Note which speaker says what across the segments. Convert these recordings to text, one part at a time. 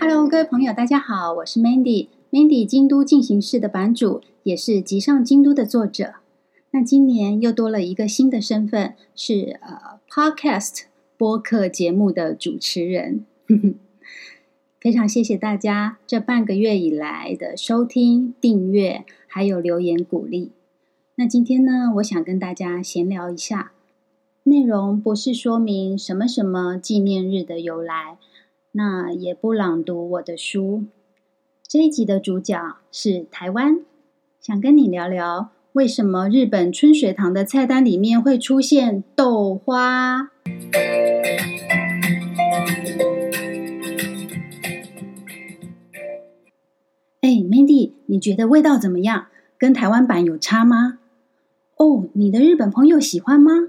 Speaker 1: Hello，各位朋友，大家好，我是 Mandy，Mandy 京都进行式的版主，也是《集上京都》的作者。那今年又多了一个新的身份，是呃 Podcast 播客节目的主持人。非常谢谢大家这半个月以来的收听、订阅，还有留言鼓励。那今天呢，我想跟大家闲聊一下，内容不是说明什么什么纪念日的由来，那也不朗读我的书。这一集的主角是台湾，想跟你聊聊为什么日本春水堂的菜单里面会出现豆花。哎 Mandy，你觉得味道怎么样？跟台湾版有差吗？哦，你的日本朋友喜欢吗？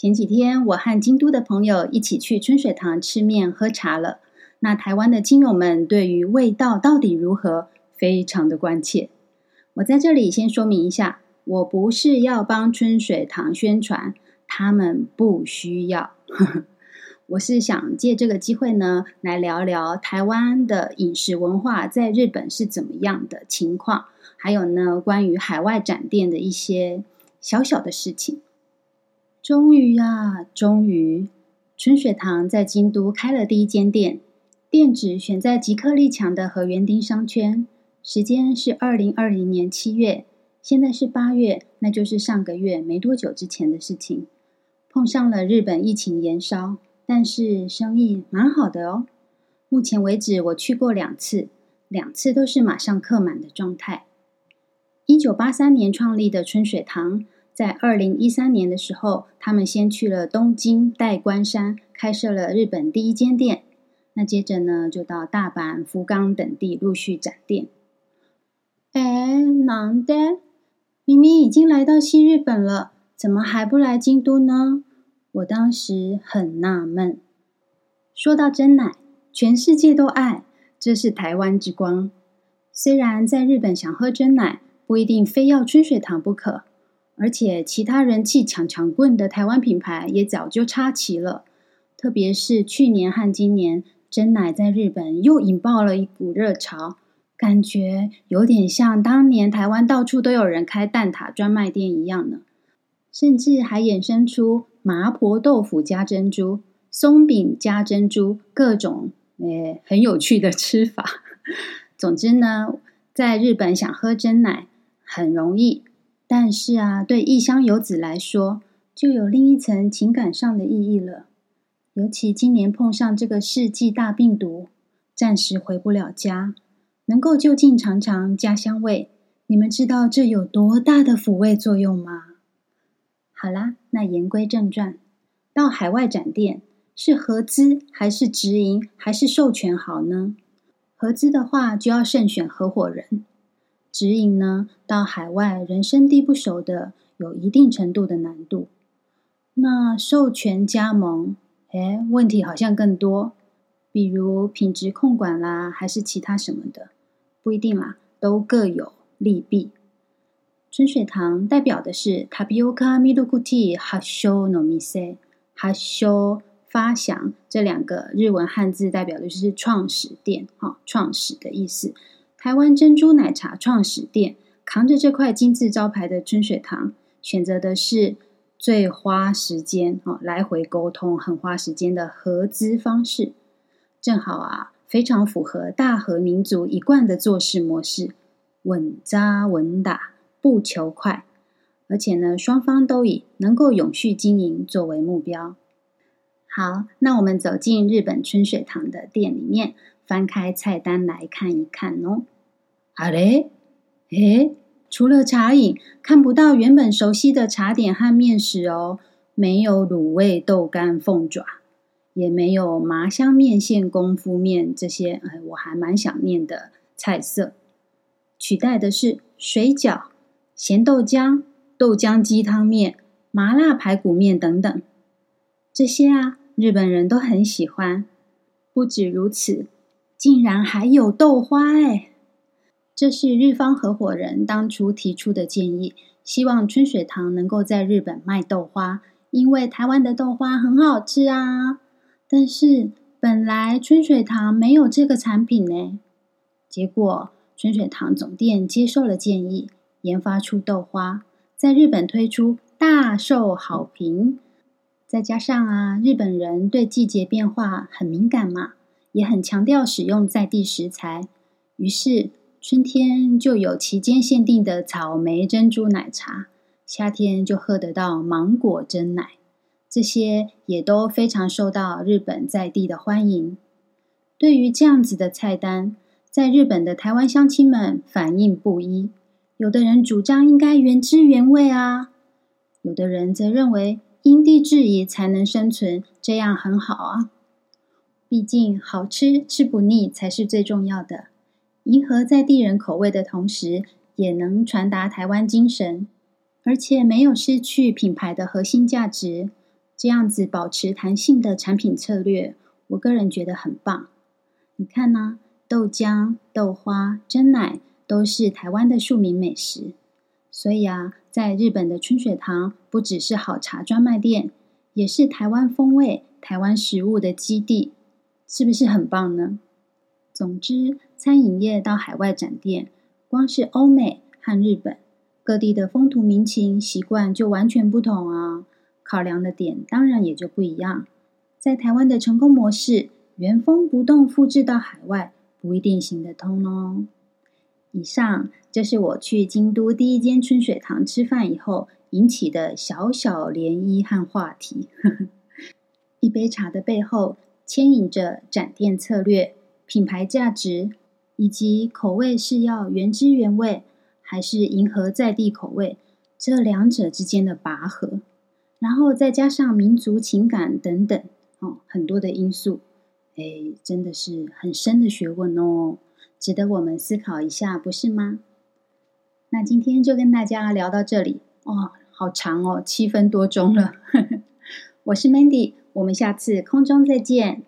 Speaker 1: 前几天我和京都的朋友一起去春水堂吃面喝茶了。那台湾的亲友们对于味道到底如何，非常的关切。我在这里先说明一下，我不是要帮春水堂宣传，他们不需要。我是想借这个机会呢，来聊聊台湾的饮食文化在日本是怎么样的情况，还有呢，关于海外展店的一些小小的事情。终于啊，终于，春水堂在京都开了第一间店，店址选在吉克力强的和园町商圈，时间是二零二零年七月，现在是八月，那就是上个月没多久之前的事情，碰上了日本疫情延烧。但是生意蛮好的哦。目前为止，我去过两次，两次都是马上客满的状态。一九八三年创立的春水堂，在二零一三年的时候，他们先去了东京代官山，开设了日本第一间店。那接着呢，就到大阪、福冈等地陆续展店。哎，难得，明明已经来到西日本了，怎么还不来京都呢？我当时很纳闷。说到真奶，全世界都爱，这是台湾之光。虽然在日本想喝真奶，不一定非要春水堂不可，而且其他人气抢强棍的台湾品牌也早就插旗了。特别是去年和今年，珍奶在日本又引爆了一股热潮，感觉有点像当年台湾到处都有人开蛋挞专卖店一样呢。甚至还衍生出麻婆豆腐加珍珠、松饼加珍珠，各种诶很有趣的吃法。总之呢，在日本想喝珍奶很容易，但是啊，对异乡游子来说，就有另一层情感上的意义了。尤其今年碰上这个世纪大病毒，暂时回不了家，能够就近尝尝家乡味，你们知道这有多大的抚慰作用吗？好啦，那言归正传，到海外展店是合资还是直营还是授权好呢？合资的话就要慎选合伙人，直营呢，到海外人生地不熟的，有一定程度的难度。那授权加盟，哎，问题好像更多，比如品质控管啦，还是其他什么的，不一定啦，都各有利弊。春水堂代表的是タピオカミルクティー発祥の店，発祥发祥这两个日文汉字代表的就是创始店，哈，创始的意思。 台湾珍珠奶茶创始店扛着这块金字招牌的春水堂，选择的是最花时间，哦，来回沟通很花时间的合资方式，正好啊，非常符合大和民族一贯的做事模式，稳扎稳打。不求快，而且呢，双方都以能够永续经营作为目标。好，那我们走进日本春水堂的店里面，翻开菜单来看一看哦。啊嘞，诶，除了茶饮，看不到原本熟悉的茶点和面食哦。没有卤味豆干凤爪，也没有麻香面线功夫面这些，哎，我还蛮想念的菜色。取代的是水饺。咸豆浆、豆浆鸡汤面、麻辣排骨面等等，这些啊，日本人都很喜欢。不止如此，竟然还有豆花哎！这是日方合伙人当初提出的建议，希望春水堂能够在日本卖豆花，因为台湾的豆花很好吃啊。但是本来春水堂没有这个产品呢。结果春水堂总店接受了建议，研发出豆花，在日本推出，大受好评。再加上啊，日本人对季节变化很敏感嘛，也很强调使用在地食材，于是。春天就有期间限定的草莓珍珠奶茶，夏天就喝得到芒果珍奶，这些也都非常受到日本在地的欢迎。对于这样子的菜单，在日本的台湾乡亲们反应不一，有的人主张应该原汁原味啊，有的人则认为因地制宜才能生存，这样很好啊。毕竟好吃吃不腻才是最重要的。迎合在地人口味的同时，也能传达台湾精神，而且没有失去品牌的核心价值。这样子保持弹性的产品策略，我个人觉得很棒。你看呢？豆浆、豆花、珍奶都是台湾的庶民美食，所以啊，在日本的春水堂不只是好茶专卖店，也是台湾风味、台湾食物的基地，是不是很棒呢？总之，餐饮业到海外展店，光是欧美和日本各地的风土民情习惯就完全不同啊，考量的点当然也就不一样。在台湾的成功模式，原封不动复制到海外，不一定行得通哦。以上就是我去京都第一间春水堂吃饭以后引起的小小涟漪和话题。一杯茶的背后，牵引着展店策略。品牌价值以及口味是要原汁原味，还是迎合在地口味，这两者之间的拔河，然后再加上民族情感等等，哦，很多的因素，哎，真的是很深的学问哦，值得我们思考一下，不是吗？那今天就跟大家聊到这里，哦，好长哦，七分多钟了。我是 Mandy，我们下次空中再见。